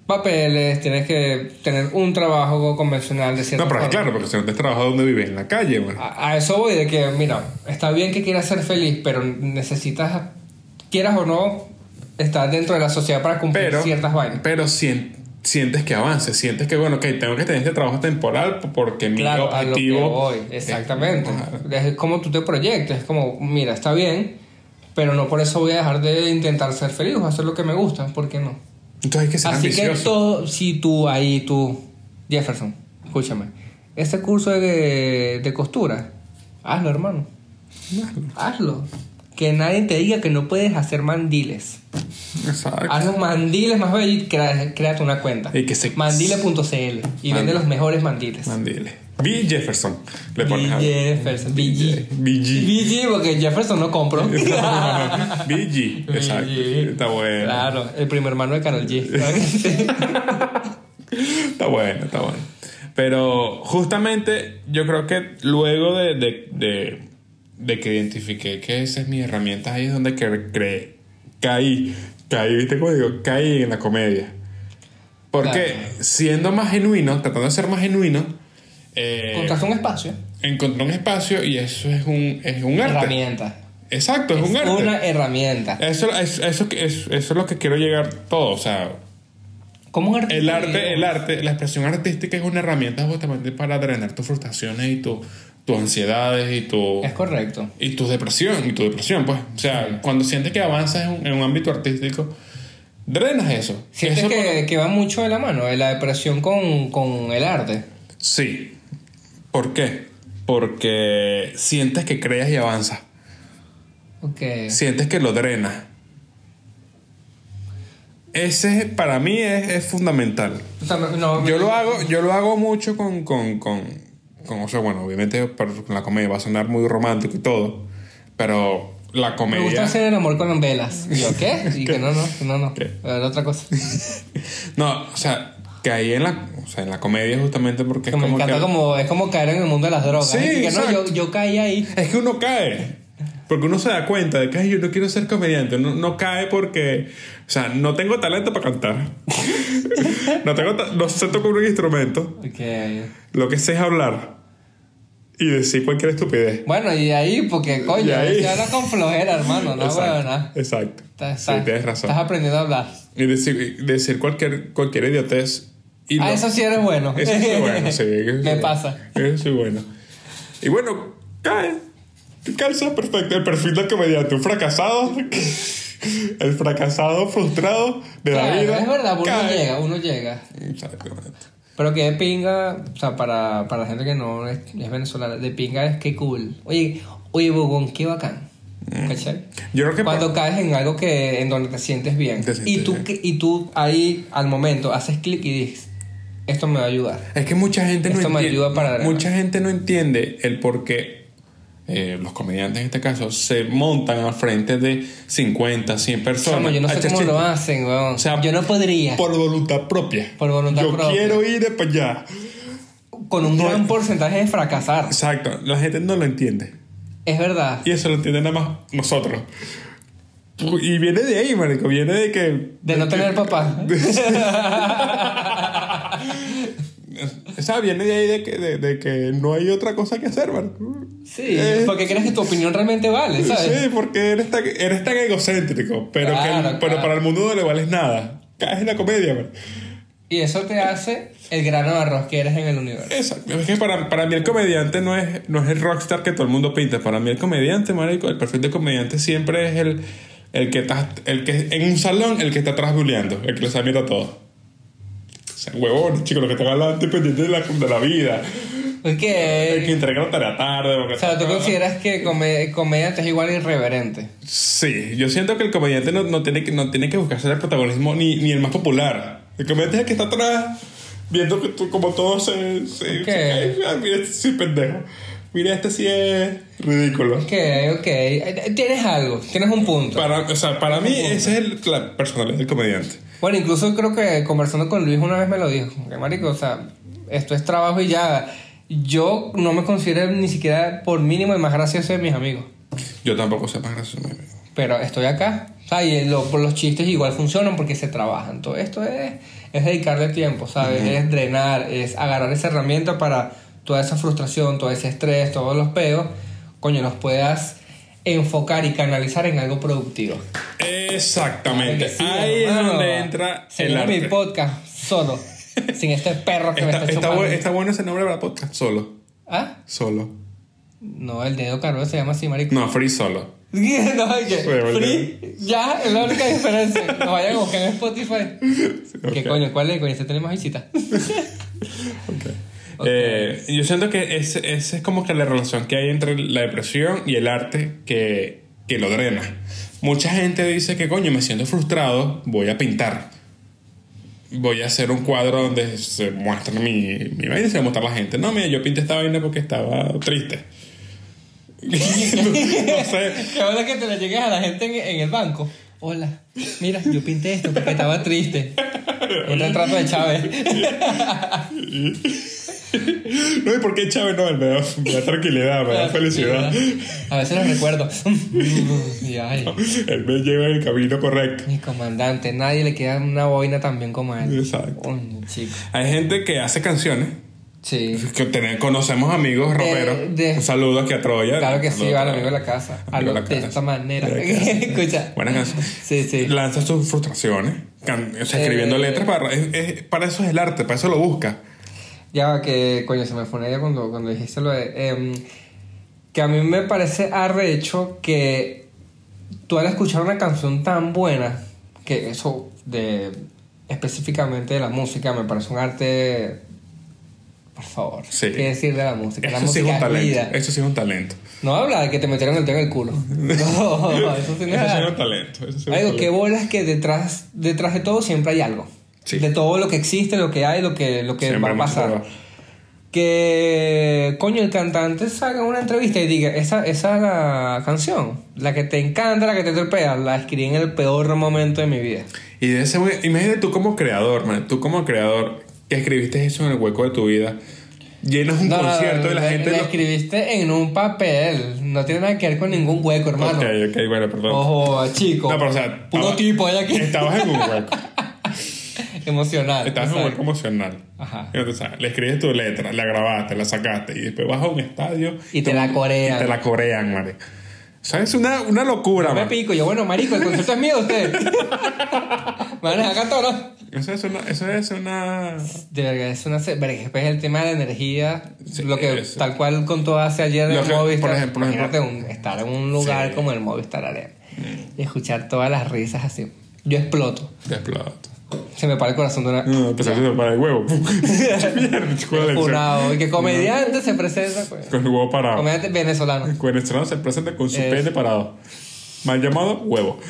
papeles, tienes que tener un trabajo convencional de cierta No, pero es claro, porque si no te trabajas donde vives, en la calle, bueno. A, a eso voy de que, mira, está bien que quieras ser feliz, pero necesitas, quieras o no, estar dentro de la sociedad para cumplir pero, ciertas vainas. pero sien- sientes que avances, sientes que, bueno, que tengo que tener este trabajo temporal porque mi Claro, que objetivo... voy, exactamente. es- Es como tú te proyectas, es como, mira, está bien, pero no por eso voy a dejar de intentar ser feliz o hacer lo que me gusta, ¿por qué no? entonces hay que ser Así que todo, si tú ahí, tú, Jefferson, escúchame, este curso de, de costura, hazlo, hermano, hazlo. Que nadie te diga que no puedes hacer mandiles. Exacto. Haz los mandiles más bellos y crea- créate una cuenta. Y que se- Mandile.cl y vende los mejores mandiles. Mandile. B. Jefferson. Le pones a... Jefferson, BG. BG. BG porque Jefferson no compró. BG. Exacto. BG. Está bueno. Claro, el primer hermano de Carol G. Está bueno, está bueno. Pero justamente yo creo que luego de, de, de, de que identifiqué que esa es mi herramienta, ahí es donde que cre- caí, caí, ¿viste cómo digo? Caí en la comedia. Porque Claro. siendo más genuino, tratando de ser más genuino, eh, Encontraste un espacio. encontré un espacio y eso es un, es un arte. Herramienta. Exacto, es, un arte. Una herramienta. Eso, es, eso, que- es- eso es lo que quiero llegar todo. O sea, Como un el arte, el arte, la expresión artística es una herramienta justamente para drenar tus frustraciones y tu- tus ansiedades y tu Es correcto. y tu depresión y tu depresión, pues. O sea, cuando sientes que avanzas en un, en un ámbito artístico, drenas eso. Sientes Eso que, por- que va mucho de la mano de la depresión con, con el arte. Sí. ¿Por qué? Porque sientes que creas y avanzas. Ok. Sientes que lo drenas. Ese para mí es, es fundamental. No, Yo lo hago, yo lo hago mucho con, con, con, con- o sea, bueno, obviamente la comedia va a sonar muy romántico y todo, pero la Me comedia... gusta hacer el amor con velas. Y yo, ¿qué? Y que no, no, no, no. ¿Qué? Era otra cosa. No, o sea, caí en la, o sea, en la comedia justamente porque Que es me como encanta que... como, es como caer en el mundo de las drogas. Sí, ¿eh? que no, yo, yo caí ahí. Es que uno cae. Porque uno se da cuenta de que "Ay, yo no quiero ser comediante. No, no cae porque, o sea, no tengo talento para cantar. no, tengo no sé tocar un instrumento. Ok. Lo que sé es hablar y decir cualquier estupidez. Bueno, y ahí, porque coño, se habla con flojera, hermano, no exacto, huevona. exacto. Estás- Sí, tienes razón. Estás aprendiendo a hablar. Y decir, decir cualquier, cualquier idiotez. Y ah, no- eso sí eres bueno. Eso sí es bueno, sí. Me pasa. Eso sí es bueno. Y bueno, cae. Calza perfecto. El perfil del comediante. Un fracasado. El fracasado frustrado de la vida. es verdad, uno cae. llega, uno llega. Exactamente. Pero que de pinga, o sea, para, para la gente que no es, es venezolana, de pinga es que cool. Oye, oye, Bogón, qué bacán. ¿Cachai? Yo creo que Cuando caes en algo que en donde te sientes bien. Te sientes y, tú, bien. que- y tú ahí al momento haces clic y dices, esto me va a ayudar. Es que mucha gente no Esto me entiende. ayuda para drenar. mucha gente no entiende el por qué eh, los comediantes en este caso se montan al frente de 50, 100 personas. Chamo, yo no sé cómo lo hacen, weón. O sea, yo no podría. Por voluntad propia. Por voluntad yo propia. quiero ir para allá. con un no- gran porcentaje de fracasar. Exacto. La gente no lo entiende. Es verdad. Y eso lo entienden nada más nosotros. Y viene de ahí, marico. Viene de que... De no tener papá. Esa viene de ahí de que, de, de que no hay otra cosa que hacer, man. Sí, Eh, porque crees que tu opinión realmente vale, ¿sabes? Sí, porque eres tan, eres tan egocéntrico, pero, que el- Claro, pero claro. para el mundo no le vales nada. Caes en la comedia, man. Y eso te hace el grano de arroz que eres en el universo. Exacto. Es que para, para mí el comediante no es, no es el rockstar que todo el mundo pinta. Para mí el comediante, marico, el perfil de comediante siempre es el, el que está, el que en un salón, el que está atrás buleando, el que lo sabe mirar todo. O sea, huevones, chicos, los que están adelante pendientes de la, de la vida. El que Porque, entrega la tarea tarde. o sea, tú consideras que come- comediante es igual irreverente. Sí, yo siento que el comediante no, no tiene, que, no tiene que buscarse el protagonismo ni, ni el más popular. El comediante es el que está atrás viendo que tú, como todos se, se, Ok. se caen. Ah, mira, este sí es pendejo. Mira, este sí es ridículo. Ok, ok. Tienes algo, tienes un punto. Para, o sea, para mí esa es el- la personalidad del comediante. Bueno, incluso creo que conversando con Luis una vez me lo dijo. Que marico, o sea, esto es trabajo y ya. Yo no me considero ni siquiera por mínimo el más gracioso de mis amigos. Yo tampoco sé más gracioso. mi amigo. Pero estoy acá. O sea, y lo- por los chistes igual funcionan porque se trabajan. Todo esto es, es dedicarle tiempo, ¿sabes? Es drenar, es agarrar esa herramienta para toda esa frustración, todo ese estrés, todos los peos, coño, los puedas enfocar y canalizar en algo productivo. Exactamente. Sí, Ahí es donde entra el mi podcast solo, sin este perro que me Está, está está, está bueno ese nombre para podcast. Solo. ¿Ah? Solo. No, el dedo caro se llama así, marico. No, free solo. no, free, ya, es la única diferencia. Nos vayan a buscar en Spotify. ¿Qué Ok. coño? ¿Cuál es? Coño, este tenemos Eh, yo siento que ese es como que la relación que hay entre la depresión y el arte que, que lo drena. Mucha gente dice que, coño, me siento frustrado, voy a pintar. Voy a hacer un cuadro donde se muestre mi, mi vaina y se va a mostrar a la gente. No, mira, yo pinté esta vaina porque estaba triste. no, sé. Qué bueno que te le llegues a la gente en, en el banco. Hola, mira, yo pinté esto porque estaba triste. Un retrato de Chávez. No, ¿y por qué Chávez no? Me da, me da tranquilidad, me da felicidad. A veces lo recuerdo. Y ay, Él me lleva en el camino correcto. mi comandante, nadie le queda una boina tan bien como a él. Exacto. Chico. Hay gente que hace canciones. Sí. Que ten- conocemos amigos raperos. de- Un saludo aquí a Troya. Claro que sí, al a- amigo de la casa. Hablo de la de casa. esta manera. De la casa. Escucha. Buena canción. Sí, sí. Lanza sus frustraciones. can- o sea, escribiendo Eh. letras. Para, es- es- para eso es el arte, para eso lo busca. Ya que coño, se me fue una idea cuando, cuando dijiste lo de. em, que a mí me parece arrecho que tú al escuchar una canción tan buena, que eso de específicamente de la música me parece un arte. Por favor. Sí. ¿Qué decir de la música? la Eso sí es un vida. talento. Eso sí es un talento. No habla de que te metieron el dedo en el culo. No, eso sí no es Eso sí es un talento. Eso sí es un Algo, qué talento. bolas que detrás, detrás de todo siempre hay algo. Sí. De todo lo que existe, lo que hay, lo que, lo que Siempre va a pasar. Que, coño, el cantante en una entrevista y diga, esa, esa canción, la que te encanta, la que te trepea, la escribí en el peor momento de mi vida. Y de ese, imagínate tú como creador, man. Tú como creador que escribiste eso en el hueco de tu vida. Llenas un No, concierto y la la- gente la lo- escribiste en un papel. No tiene nada que ver con ningún hueco, hermano. Ok, ok, bueno, perdón. Ojo, chico. No, pero o sea, Puro tipo hay aquí. Estabas en un hueco. Emocional. Estabas en un hueco emocional. Ajá. Entonces, ¿sabes? le escribes tu letra, la grabaste, la sacaste y después vas a un estadio Y te la corean. Y te la corean, madre. O sea, es una, una locura, No me man. pico. Yo, bueno, marico, el concierto es mío, usted. Me van a dejar cantar, ¿no? Eso es una... Eso es una... De verdad, es una... Después el tema de la energía, Sí, lo que eso. tal cual contó hace ayer el Movistar. por ejemplo, por imagínate ejemplo. un- estar en un lugar Sí. Mm. como el Movistar Arena y escuchar todas las risas así. Yo exploto. Te exploto. Se me para el corazón de una... No, así se para el huevo. Funado. Y que comediante se presenta, pues. Con el huevo parado. Comediante venezolano. Con venezolano se presenta con su pene parado. Mal llamado huevo.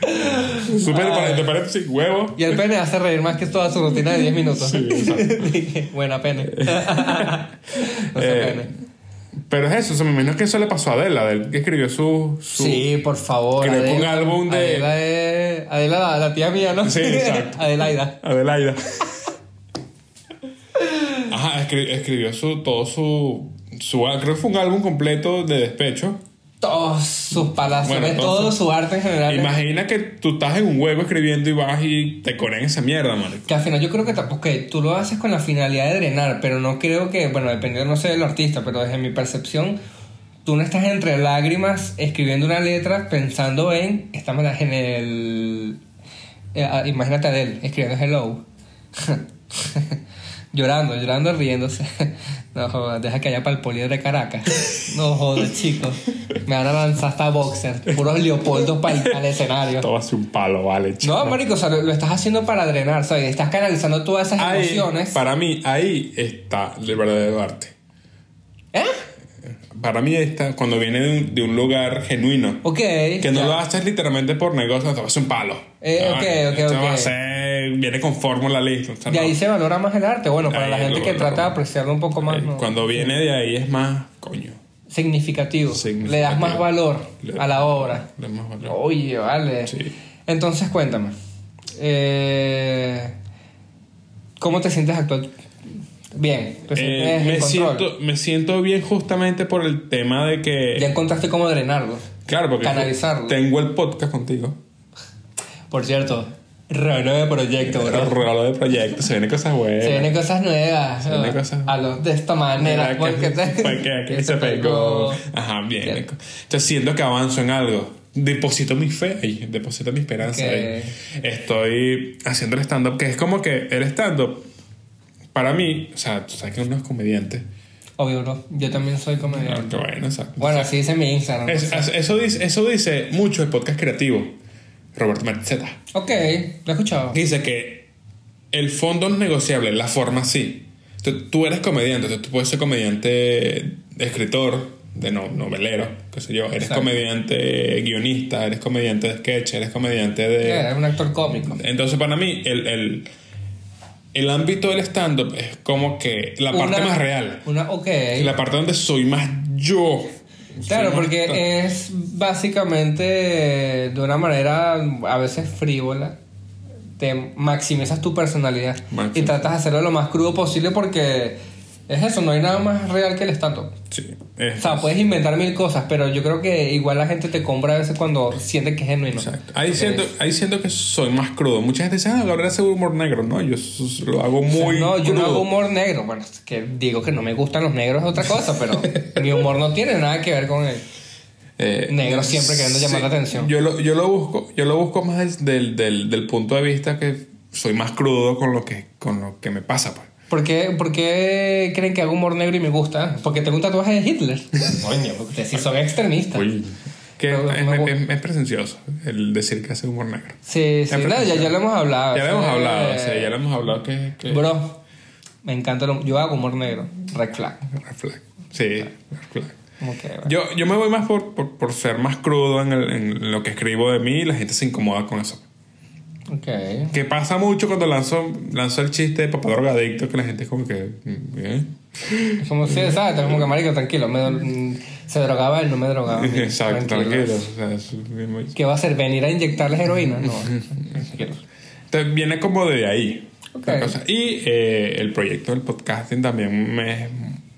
su pene parado, te parece huevo. Y el pene hace reír más que toda su rutina de 10 minutos. Sí, Buena pene. no sé Eh, pene. Pero es eso, o sea, me imagino que eso le pasó a Adela, Adela que escribió su... su Sí, por favor. Creo que un Adela- álbum de- Adela es. Adela, la, la tía mía, ¿no? Sí, exacto. Adelaida. Adelaida. Ajá, escri- escribió su, todo su, su... Creo que fue un álbum completo de despecho. Todos sus palacios, Bueno, todo todo su arte en general. Imagina que tú estás en un juego escribiendo y vas y te corean esa mierda, marico. Que al final yo creo que tampoco, que tú lo haces con la finalidad de drenar, pero no creo que, bueno, dependiendo, no sé, del artista, pero desde mi percepción, tú no estás entre lágrimas escribiendo una letra pensando en, estamos en el, eh, ah, imagínate a él escribiendo hello, llorando, llorando, riéndose. No jodas, deja que haya para el poliedro de Caracas. No jodas, chicos. Me van a lanzar hasta boxer, puros leopoldos para el, al escenario. Todo hace un palo, vale, chico. No, marico, o sea, lo, lo estás haciendo para drenar, ¿sabes? Estás canalizando todas esas Ahí, emociones. para mí, ahí está el verdadero arte. ¿Eh? Para mí está cuando viene de un, de un lugar genuino. Ok. Que no ya. lo haces literalmente por negocio, te va a un palo. Eh, ok, ok, esto ok. va a ser- viene con fórmula lista. o sea, De no. ahí se valora más el arte. Bueno, para Ahí la gente lo que trata de apreciarlo un poco más, ¿no? Cuando viene de ahí es más, coño, Significativo. Significativo. Le das más valor Le- a la obra. le más valor. Oye, vale. Sí. Entonces, cuéntame. Eh, ¿Cómo te sientes actual? Bien. ¿Te Eh, me, siento, me siento bien justamente por el tema de que... Ya encontraste cómo drenarlo. claro, porque canalizarlo. tengo el podcast contigo. Por cierto, raro de proyecto, bro. Rolo de proyectos, se vienen cosas buenas. Se vienen cosas nuevas. Se vienen cosas- A los de esta manera. Porque que, se pegó. Ajá, bien. ¿Qué? Entonces siento que avanzo en algo. Deposito mi fe ahí, deposito mi esperanza Ok. ahí. Estoy haciendo el stand-up, que es como que el stand-up, para mí, o sea, tú sabes que uno es comediante. Obvio, bro. Yo también soy Ah, comediante. qué bueno, o sea, Bueno, así dice mi Instagram. no es- sé. eso, dice, eso dice mucho el podcast creativo, Roberto Merzeta. Ok, lo he escuchado. Dice que el fondo no es negociable, la forma sí. Entonces, tú eres comediante, entonces tú puedes ser comediante, escritor, de no, novelero, qué sé yo. Eres Exacto. comediante guionista, eres comediante de sketch, eres comediante de... Era un actor cómico. Entonces, para mí, el, el, el ámbito del stand-up es como que la parte Una- más real. Una, ok. La parte donde soy más yo. Claro, Soy más- porque es básicamente de una manera a veces frívola. Te maximizas tu personalidad y tratas de hacerlo lo más crudo posible porque es eso, no hay nada más real que el stand-up. Sí. Es- O sea, puedes inventar mil cosas, pero yo creo que igual la gente te compra a veces cuando siente que es genuino. Exacto. Ahí siento, ahí siento que soy más crudo. Mucha gente dice, ah, Gabriel hace humor negro. No, yo lo hago O sea, muy no, yo no hago humor negro. Bueno, es que digo que no me gustan los negros es otra cosa, pero mi humor no tiene nada que ver con él. Eh, Negro siempre queriendo llamar la atención. Yo lo, yo lo busco, yo lo busco más del, del, del punto de vista que soy más crudo con lo que, con lo que me pasa, pues. ¿Por qué, por qué creen que hago humor negro y me gusta? Porque tengo un tatuaje de Hitler. Coño, porque ustedes sí son extremistas. Uy. Que es, es presencioso el decir que hace humor negro. Sí, sí, no, ya, ya lo hemos hablado. Ya lo hemos hablado, eh, sí, ya lo hemos hablado que... que Bro, me encanta lo, Yo hago humor negro. Red flag. Red flag. Sí, red flag. Como que, bueno. Yo, yo me voy más por, por, por ser más crudo en, el- en lo que escribo de mí y la gente se incomoda con eso. Ok. Que pasa mucho cuando lanzo, lanzo el chiste de papá drogadicto que la gente es como que... ¿eh? Es Como si, ¿sabes? Como que, marico, tranquilo. me mm, se drogaba él, no me drogaba. Exacto, tranquilo. O sea, es muy- ¿Qué va a hacer? ¿Venir a inyectarles heroína? No. Entonces, viene como de ahí. Ok. la cosa. Y eh, el proyecto del podcasting también me,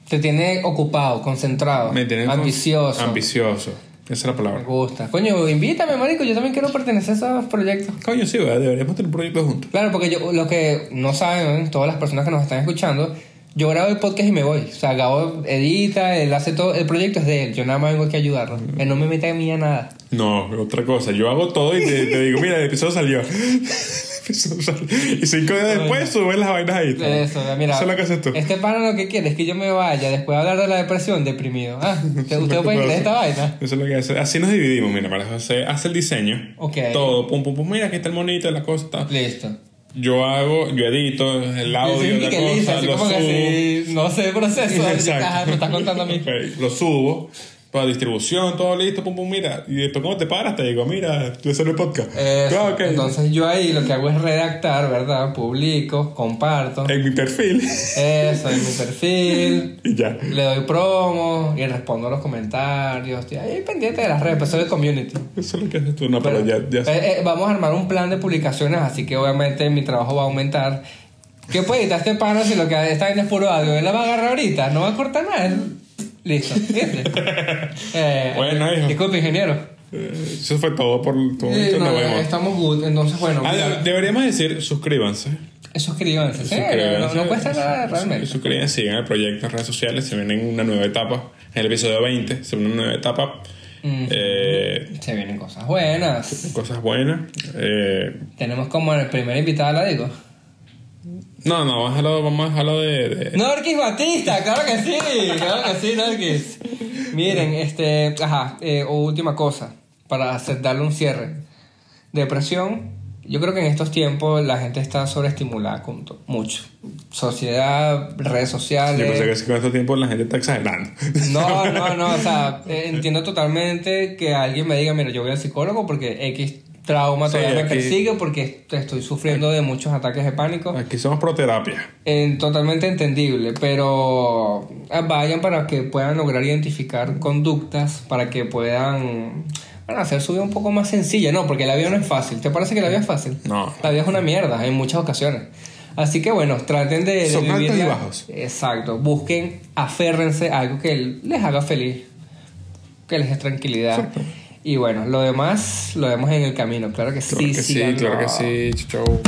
Te tiene ocupado, concentrado, me tiene ambicioso. ambicioso. Esa es la Me palabra. gusta. Coño, invítame, marico. Yo también quiero pertenecer a esos proyectos. Coño, sí, ¿verdad? deberíamos tener un proyecto juntos. Claro, porque yo, lo que no saben, todas las personas que nos están escuchando, yo grabo el podcast y me voy. O sea, Gabo edita, él hace todo. El proyecto es de él. Yo nada más vengo aquí a ayudarlo. Él no me mete a mí a nada. No, otra cosa. Yo hago todo y te, te digo, mira, el episodio salió. Y cinco días después suben las vainas ahí. Eso, mira. Eso es lo que haces tú. Este pana lo que quiere es que yo me vaya después de hablar de la depresión, deprimido. Ah, ¿usted, usted puede creer esta vaina? Eso es lo que hace. Así nos dividimos, mira, María José hace el diseño. Ok. Todo, pum, pum, pum. Mira, aquí está el monito, la cosa. tal. Listo. Yo hago, yo edito el audio, la cosa, lo subo. no sé el proceso. Me estás contando a mí. Lo subo para distribución, todo listo, pum, pum, mira. Y después, cuando te paras, te digo, mira, tú haces el podcast. Eso. Ah, ok. Entonces yo ahí lo que hago es redactar, ¿verdad? Publico, comparto. En mi perfil. Eso, en mi perfil. y ya. Le doy promo y respondo a los comentarios. Estoy ahí pendiente de las redes, pues soy de community. Eso es lo que haces tú. No, pero, ya, ya. Eh, eh, vamos a armar un plan de publicaciones, así que obviamente mi trabajo va a aumentar. ¿Qué puede editar este pana si lo que está en es puro audio? Él la va a agarrar ahorita, no va a cortar nada. Listo. Eh, Bueno, hijo. Disculpe, ingeniero. Eh, Eso fue todo por tu Eh, momento. no, Nos vemos. estamos good. Entonces, bueno. Ah, deberíamos decir suscríbanse. suscríbanse. Sí, Suscríbanse. no, no cuesta nada realmente. Suscríbanse, sigan el proyecto en redes sociales. Se viene una nueva etapa. En el episodio 20 se viene una nueva etapa. Mm. Eh, Se vienen cosas buenas. cosas buenas. Eh, Tenemos como el primer invitado, la digo. No, no, vamos a dejarlo, vamos a dejarlo de, de- Norquis Batista, claro que sí, claro que sí, Norquis. Miren, este, ajá, eh, última cosa, para hacer, darle un cierre. Depresión, yo creo que en estos tiempos la gente está sobreestimulada con mucho. Sociedad, redes sociales. Yo pensé que con estos tiempos la gente está exagerando. No, no, no, o sea, eh, entiendo totalmente que alguien me diga, mira, yo voy al psicólogo porque X trauma Sí, todavía me persigue porque estoy sufriendo de muchos ataques de pánico. Aquí somos proterapia. Eh, totalmente entendible, pero ah, vayan para que puedan lograr identificar conductas, para que puedan bueno, hacer su vida un poco más sencilla, ¿no? Porque la vida no es fácil. ¿Te parece que la vida es fácil? No. La vida es una mierda en muchas ocasiones. Así que bueno, traten de, de Son altos y bajos. Exacto. Busquen, aférrense a algo que les haga feliz, que les dé tranquilidad. Exacto. Y bueno, lo demás lo vemos en el camino. Claro que Claro sí, que sí, claro que sí. Chau.